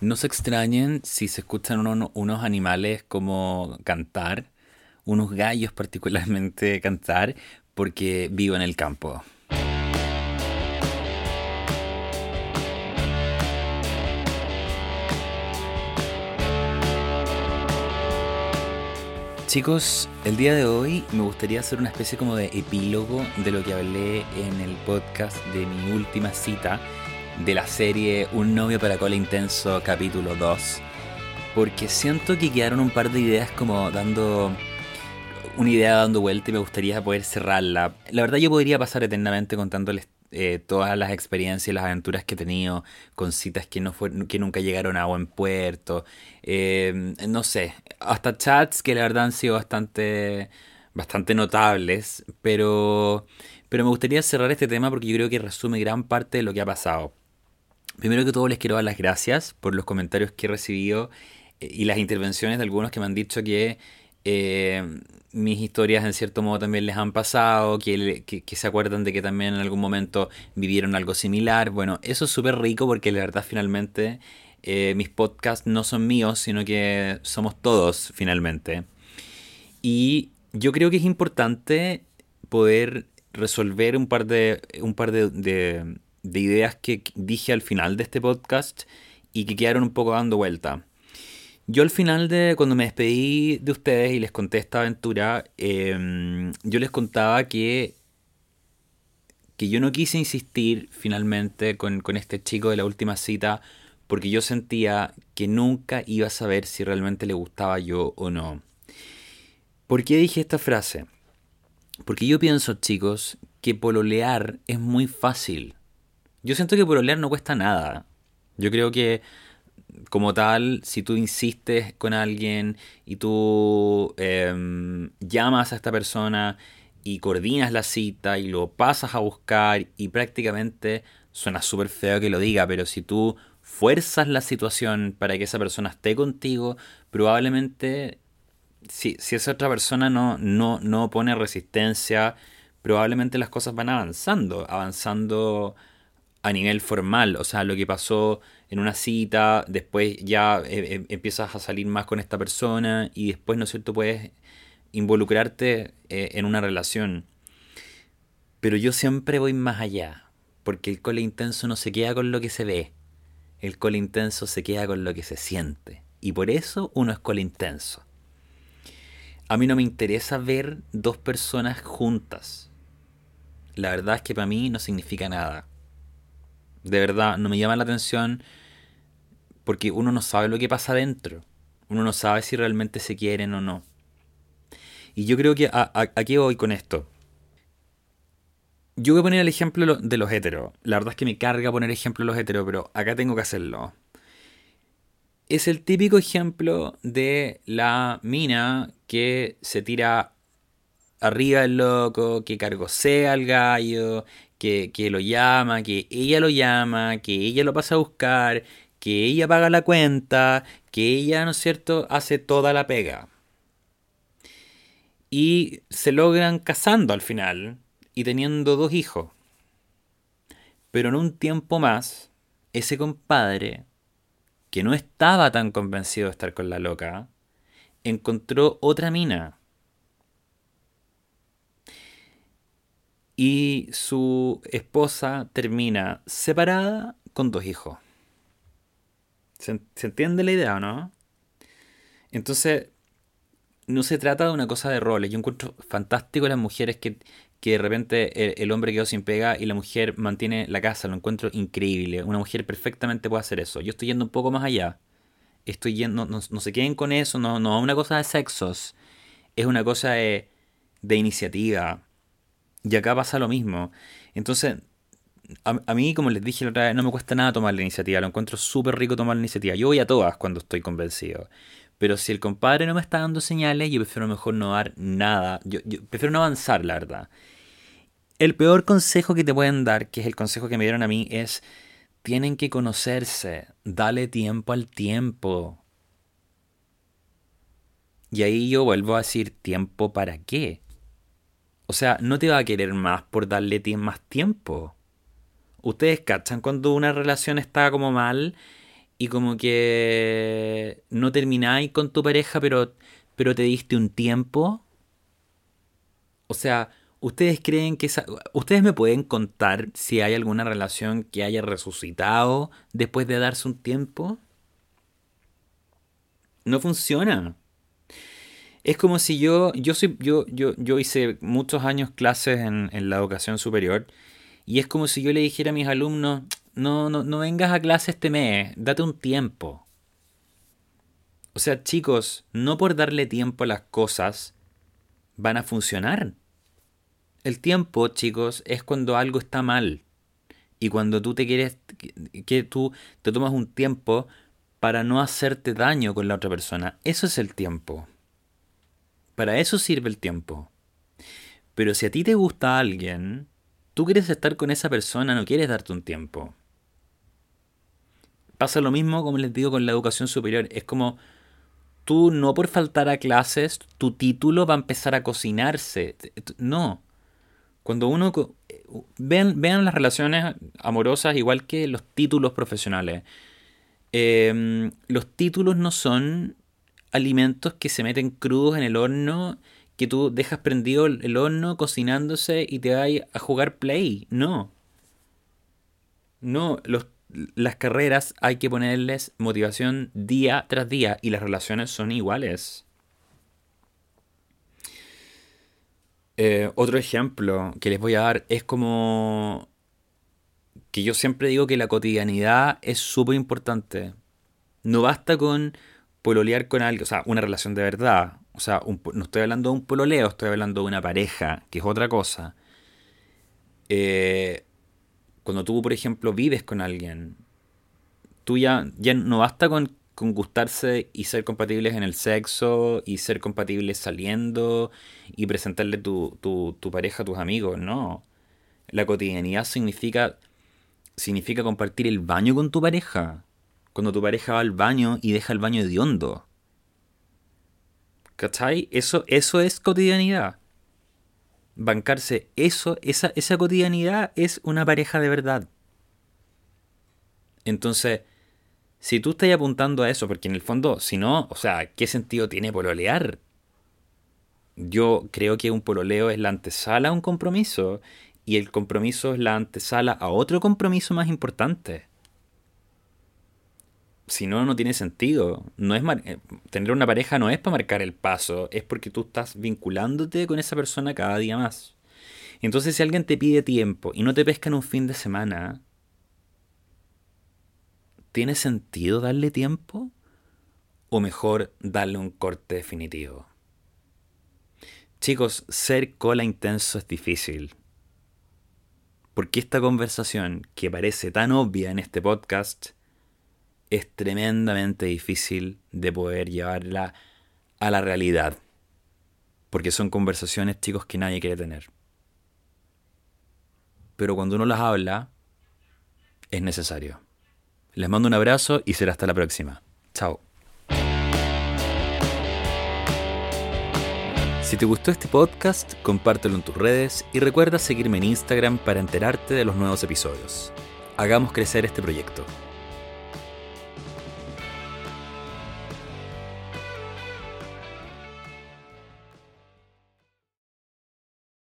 No se extrañen si se escuchan uno- unos animales como cantar, unos gallos particularmente cantar, porque vivo en el campo. Chicos, el día de hoy me gustaría hacer una especie como de epílogo de lo que hablé en el podcast de mi última cita de la serie Un novio para cola intenso capítulo 2. Porque siento que quedaron un par de ideas como dando una idea dando vuelta y me gustaría poder cerrarla. La verdad yo podría pasar eternamente contándoles eh, todas las experiencias y las aventuras que he tenido con citas que, no fue, que nunca llegaron a buen puerto. Eh, no sé, hasta chats que la verdad han sido bastante, bastante notables, pero, pero me gustaría cerrar este tema porque yo creo que resume gran parte de lo que ha pasado. Primero que todo les quiero dar las gracias por los comentarios que he recibido eh, y las intervenciones de algunos que me han dicho que eh, mis historias en cierto modo también les han pasado, que, que- se acuerdan de que también en algún momento vivieron algo similar. Bueno, eso es súper rico porque la verdad finalmente eh, mis podcasts no son míos, sino que somos todos finalmente. Y yo creo que es importante poder resolver un par de, un par de- de ideas que dije al final de este podcast y que quedaron un poco dando vuelta. Yo al final de cuando me despedí de ustedes y les conté esta aventura, em, yo les contaba que, que yo no quise insistir finalmente con, con este chico de la última cita porque yo sentía que nunca iba a saber si realmente le gustaba yo o no. ¿Por qué dije esta frase? Porque yo pienso, chicos, que pololear es muy fácil. Yo siento que pololear no cuesta nada. Yo creo que como tal, si tú insistes con alguien y tú em, llamas a esta persona y coordinas la cita y lo pasas a buscar y prácticamente suena súper feo que lo diga, pero si tú fuerzas la situación para que esa persona esté contigo, probablemente si, si esa otra persona no, no, no pone resistencia, probablemente las cosas van avanzando, avanzando a nivel formal, o sea, lo que pasó en una cita, después ya eh, eh, empiezas a salir más con esta persona y después, ¿no es cierto?, puedes involucrarte eh, en una relación. Pero yo siempre voy más allá, porque el cole intenso no se queda con lo que se ve, el cole intenso se queda con lo que se siente. Y por eso uno es cole intenso. A mí no me interesa ver dos personas juntas. La verdad es que para mí no significa nada. De verdad, no me llama la atención porque uno no sabe lo que pasa adentro. Uno no sabe si realmente se quieren o no. Y yo creo que a, a, ¿a qué voy con esto? Yo voy a poner el ejemplo de lo- de los heteros. La verdad es que me carga poner ejemplo de los heteros, pero acá tengo que hacerlo. Es el típico ejemplo de la mina que se tira arriba del loco, que cargosea al gallo, que, que lo llama, que ella lo llama, que ella lo pasa a buscar, que ella paga la cuenta, que ella, ¿no es cierto?, hace toda la pega. Y se logran casando al final y teniendo dos hijos. Pero en un tiempo más, ese compadre, que no estaba tan convencido de estar con la loca, encontró otra mina. Y su esposa termina separada con dos hijos. ¿Se, entiende la idea o no? Entonces, no se trata de una cosa de roles. Yo encuentro fantástico las mujeres que, que de repente el, el hombre quedó sin pega y la mujer mantiene la casa. Lo encuentro increíble. Una mujer perfectamente puede hacer eso. Yo estoy yendo un poco más allá. Estoy yendo, no, no se queden con eso, no, no es una cosa de sexos. Es una cosa de, de iniciativa. Y acá pasa lo mismo. Entonces, a, a mí, como les dije la otra vez, no me cuesta nada tomar la iniciativa. Lo encuentro súper rico tomar la iniciativa. Yo voy a todas cuando estoy convencido. Pero si el compadre no me está dando señales, yo prefiero mejor no dar nada. Yo, yo prefiero no avanzar, la verdad. El peor consejo que te pueden dar, que es el consejo que me dieron a mí, es tienen que conocerse. Dale tiempo al tiempo. Y ahí yo vuelvo a decir, ¿tiempo para qué? O sea, no te va a querer más por darle más tiempo. Ustedes cachan cuando una relación está como mal y como que no termináis con tu pareja, pero, pero te diste un tiempo. O sea, ¿ustedes creen que esa... ¿Ustedes me pueden contar si hay alguna relación que haya resucitado después de darse un tiempo? No funciona. Es como si yo, yo soy, yo, yo, yo hice muchos años clases en, en la educación superior y es como si yo le dijera a mis alumnos, no, no, no vengas a clase este mes, date un tiempo. O sea, chicos, no por darle tiempo a las cosas van a funcionar. El tiempo, chicos, es cuando algo está mal. Y cuando tú te quieres, que tú te tomas un tiempo para no hacerte daño con la otra persona. Eso es el tiempo. Para eso sirve el tiempo. Pero si a ti te gusta alguien, tú quieres estar con esa persona, no quieres darte un tiempo. Pasa lo mismo, como les digo, con la educación superior. Es como tú no por faltar a clases, tu título va a empezar a cocinarse. No. Cuando uno... Vean, vean las relaciones amorosas igual que los títulos profesionales. Em, los títulos no son alimentos que se meten crudos en el horno, que tú dejas prendido el horno cocinándose y te vas a jugar play. No. No, los las carreras hay que ponerles motivación día tras día y las relaciones son iguales. Eh, otro ejemplo que les voy a dar es como que yo siempre digo que la cotidianidad es súper importante. No basta con pololear con alguien, o sea, una relación de verdad. O sea, no estoy hablando de un pololeo, estoy hablando de una pareja, que es otra cosa. Eh, cuando tú, por ejemplo, vives con alguien, tú ya, ya no basta con, gustarse y ser compatibles en el sexo y ser compatibles saliendo y presentarle tu, tu, pareja a tus amigos, no. La cotidianidad significa, significa compartir el baño con tu pareja. Cuando tu pareja va al baño y deja el baño de hondo. ¿Cachai? Eso, eso es cotidianidad bancarse eso, esa, esa cotidianidad es una pareja de verdad. Entonces, si tú estás apuntando a eso, porque en el fondo, si no, o sea, ¿qué sentido tiene pololear? Yo creo que un pololeo es la antesala a un compromiso y el compromiso es la antesala a otro compromiso más importante si no, no tiene sentido. No es eh, tener una pareja no es para marcar el paso, es porque tú estás vinculándote con esa persona cada día más. Entonces, si alguien te pide tiempo y no te pesca en un fin de semana, ¿tiene sentido darle tiempo? ¿O mejor darle un corte definitivo? Chicos, ser cola intenso es difícil. Porque esta conversación, que parece tan obvia en este podcast, es tremendamente difícil de poder llevarla a la realidad. Porque son conversaciones, chicos, que nadie quiere tener. Pero cuando uno las habla, es necesario. Les mando un abrazo y será hasta la próxima. Chao. Si te gustó este podcast, compártelo en tus redes y recuerda seguirme en Instagram para enterarte de los nuevos episodios. Hagamos crecer este proyecto.